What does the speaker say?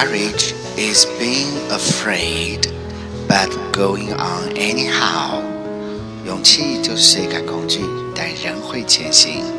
Courage is being afraid but going on anyhow。勇气就是谁感恐惧，但仍会前行。